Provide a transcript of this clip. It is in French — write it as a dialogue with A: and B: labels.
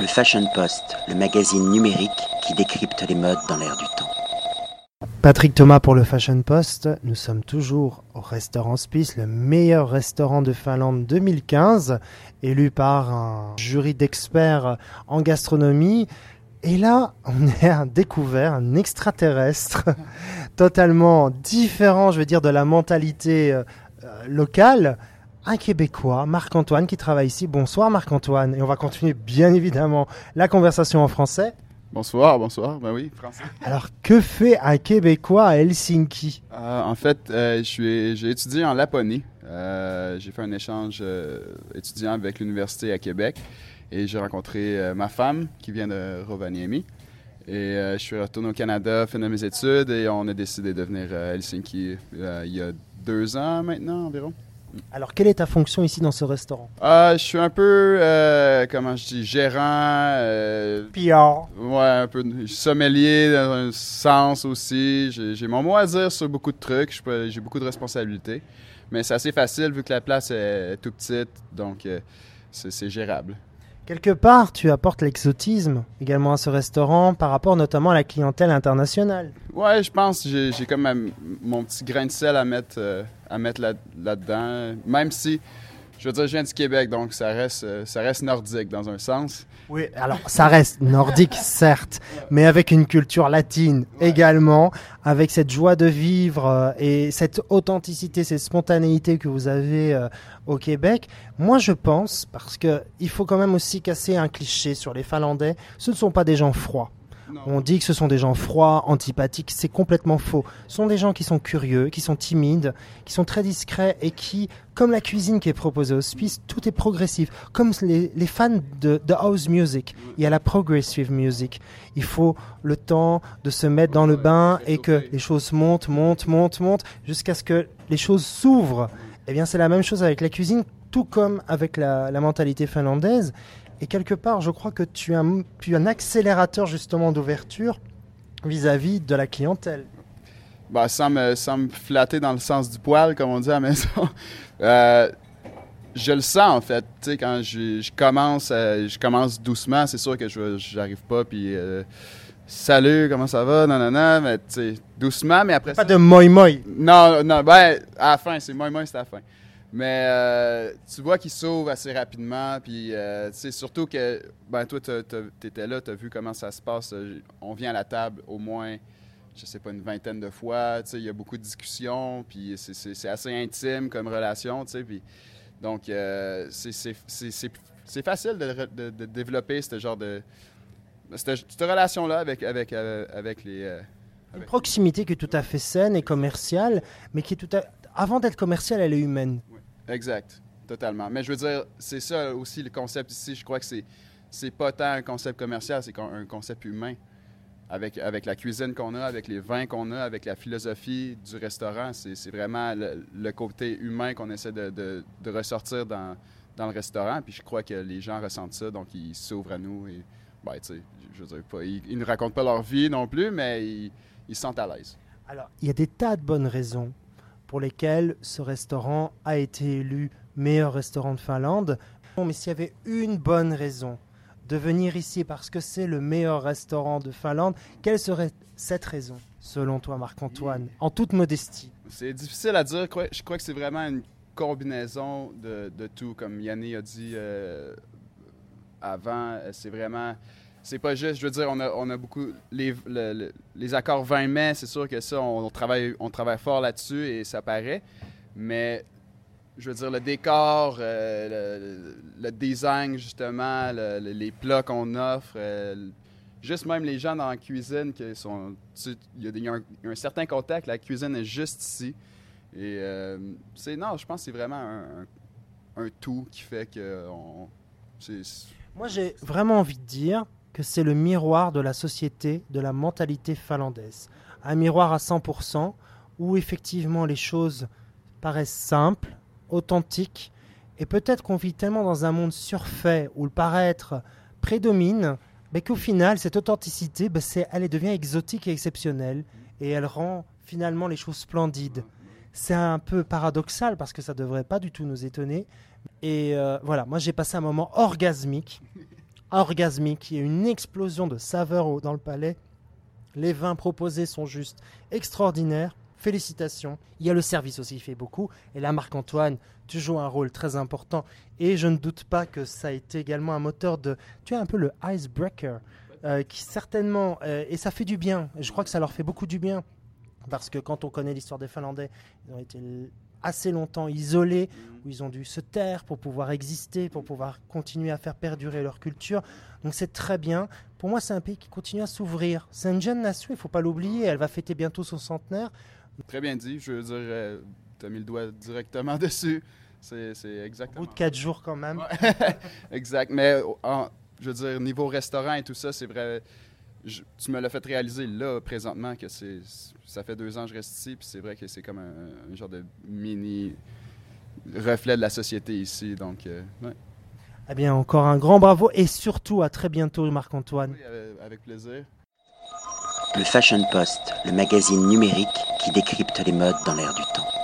A: Le Fashion Post, le magazine numérique qui décrypte les modes dans l'air du temps.
B: Patrick Thomas pour le Fashion Post. Nous sommes toujours au restaurant Spice, le meilleur restaurant de Finlande 2015, élu par un jury d'experts en gastronomie. Et là, on est découvert, un extraterrestre, totalement différent, je veux dire, de la mentalité euh, locale. Un Québécois, Marc-Antoine, qui travaille ici. Bonsoir Marc-Antoine. Et on va continuer, bien évidemment, la conversation en français.
C: Bonsoir, bonsoir. Ben oui, français.
B: Alors, que fait un Québécois à Helsinki?
C: Euh, en fait, euh, j'ai étudié en Laponie. Euh, j'ai fait un échange étudiant avec l'université à Québec et j'ai rencontré ma femme qui vient de Rovaniemi. Et euh, je suis retourné au Canada, fait mes études et on a décidé de venir à Helsinki euh, il y a deux ans maintenant environ.
B: Alors, quelle est ta fonction ici dans ce restaurant?
C: Euh, je suis un peu, euh, comment je dis, gérant. euh,
B: PR.
C: Ouais, un peu sommelier dans un sens aussi. J'ai mon mot à dire sur beaucoup de trucs. J'ai beaucoup de responsabilités. Mais c'est assez facile vu que la place est tout petite. Donc, euh, c'est gérable.
B: Quelque part, tu apportes l'exotisme également à ce restaurant par rapport notamment à la clientèle internationale.
C: Ouais, je pense j'ai comme mon petit grain de sel à mettre, euh, mettre là- là-dedans. Même si, je veux dire, je viens du Québec, donc ça reste, euh, ça reste nordique dans un sens.
B: Oui, alors ça reste nordique, certes, mais avec une culture latine également, avec cette joie de vivre euh, et cette authenticité, cette spontanéité que vous avez euh, au Québec. Moi, je pense, parce que il faut quand même aussi casser un cliché sur les Finlandais, ce ne sont pas des gens froids. On dit que ce sont des gens froids, antipathiques, c'est complètement faux. Ce sont des gens qui sont curieux, qui sont timides, qui sont très discrets et qui, comme la cuisine qui est proposée au Spice, tout est progressif. Comme les, les fans de, de house music, il y a la progressive music. Il faut le temps de se mettre dans le bain et que les choses montent, montent, montent, montent, jusqu'à ce que les choses s'ouvrent. Eh bien, c'est la même chose avec la cuisine, tout comme avec la, la mentalité finlandaise. Et quelque part, je crois que tu as un accélérateur justement d'ouverture vis-à-vis de la clientèle.
C: Bah, sans, me, sans me flatter dans le sens du poil, comme on dit à la maison. Euh, je le sens, en fait. Tu sais, quand je, je commence, euh, je commence doucement, c'est sûr que je j'arrive pas, puis euh, salut, comment ça va, non, non, non, mais tu sais, doucement, mais après
B: Pas
C: ça-
B: de moi moi.
C: Non, non, ben, à la fin, c'est moi, moi, c'est à la fin. Mais euh, tu vois qu'il s'ouvre assez rapidement, puis euh, tu sais, surtout que, ben, toi, t'as- t'étais là, t'as vu comment ça se passe. euh, On vient à la table au moins, je sais pas, une vingtaine de fois, tu il y a beaucoup de discussions, puis c'est- c'est c'est assez intime comme relation, tu puis donc euh, c'est- c'est c'est- c'est- c'est facile de, de- de développer ce genre de, cette, relation-là avec, avec, euh, avec les... euh,
B: Une proximité qui est tout à fait saine et commerciale, mais qui est tout à... Avant d'être commerciale, elle est humaine.
C: Exact, totalement. Mais je veux dire, c'est ça aussi le concept ici. Je crois que c'est c'est pas tant un concept commercial, c'est un concept humain. Avec, avec la cuisine qu'on a, avec les vins qu'on a, avec la philosophie du restaurant, c'est vraiment le, le côté humain qu'on essaie de, de- de ressortir dans, dans le restaurant. Puis je crois que les gens ressentent ça, donc ils s'ouvrent à nous. Et, ben, tu sais, je veux dire, pas, ils, ils ne racontent pas leur vie non plus, mais ils, ils se sentent à l'aise.
B: Alors, il y a des tas de bonnes raisons pour lesquelles ce restaurant a été élu meilleur restaurant de Finlande. Bon, mais s'il y avait une bonne raison de venir ici parce que c'est le meilleur restaurant de Finlande, quelle serait cette raison, selon toi, Marc-Antoine, en toute modestie?
C: C'est difficile à dire. Je crois que c'est vraiment une combinaison de, de tout. Comme Yannick a dit euh, avant, euh, c'est vraiment. C'est pas juste, je veux dire, on a, on a beaucoup. Les, le- le- les accords 20 mai, c'est sûr que ça, on, travaille, on travaille fort là-dessus et ça paraît. Mais je veux dire, le décor, euh, le, design, justement, le- le- les plats qu'on offre, euh, juste même les gens dans la cuisine qui sont. Il y, a un, un certain contact, la cuisine est juste ici. Et euh, c'est. Non, je pense que c'est vraiment un, un- tout qui fait que. On,
B: Moi, j'ai vraiment envie de dire que c'est le miroir de la société, de la mentalité finlandaise. Un miroir à 100% où effectivement les choses paraissent simples, authentiques, et peut-être qu'on vit tellement dans un monde surfait où le paraître prédomine, mais qu'au final, cette authenticité, ben, c'est, elle devient exotique et exceptionnelle, et elle rend finalement les choses splendides. C'est un peu paradoxal parce que ça devrait pas du tout nous étonner. Et euh, voilà, moi j'ai passé un moment orgasmique orgasmique. Il y a une explosion de saveurs dans le palais. Les vins proposés sont juste extraordinaires. Félicitations. Il y a le service aussi, il fait beaucoup. Et là, Marc-Antoine, tu joues un rôle très important. Et je ne doute pas que ça a été également un moteur de. Tu es un peu le icebreaker. Euh, qui certainement. Euh, et ça fait du bien. Je crois que ça leur fait beaucoup du bien. Parce que quand on connaît l'histoire des Finlandais, ils ont été assez longtemps isolés, où ils ont dû se taire pour pouvoir exister, pour pouvoir continuer à faire perdurer leur culture. Donc c'est très bien. Pour moi, c'est un pays qui continue à s'ouvrir. C'est une jeune nation, il ne faut pas l'oublier. Elle va fêter bientôt son centenaire.
C: Très bien dit. Je veux dire, euh, tu as mis le doigt directement dessus. C'est exactement.
B: Au bout de quatre jours quand même.
C: exact. Mais je veux dire, niveau restaurant et tout ça, c'est vrai. Tu me l'as fait réaliser là, présentement, que c'est ça fait deux ans que je reste ici, puis c'est vrai que c'est comme un, genre de mini reflet de la société ici. Donc, euh,
B: Eh bien, encore un grand bravo et surtout à très bientôt, Marc-Antoine.
C: Oui, avec plaisir.
A: Le Fashion Post, le magazine numérique qui décrypte les modes dans l'air du temps.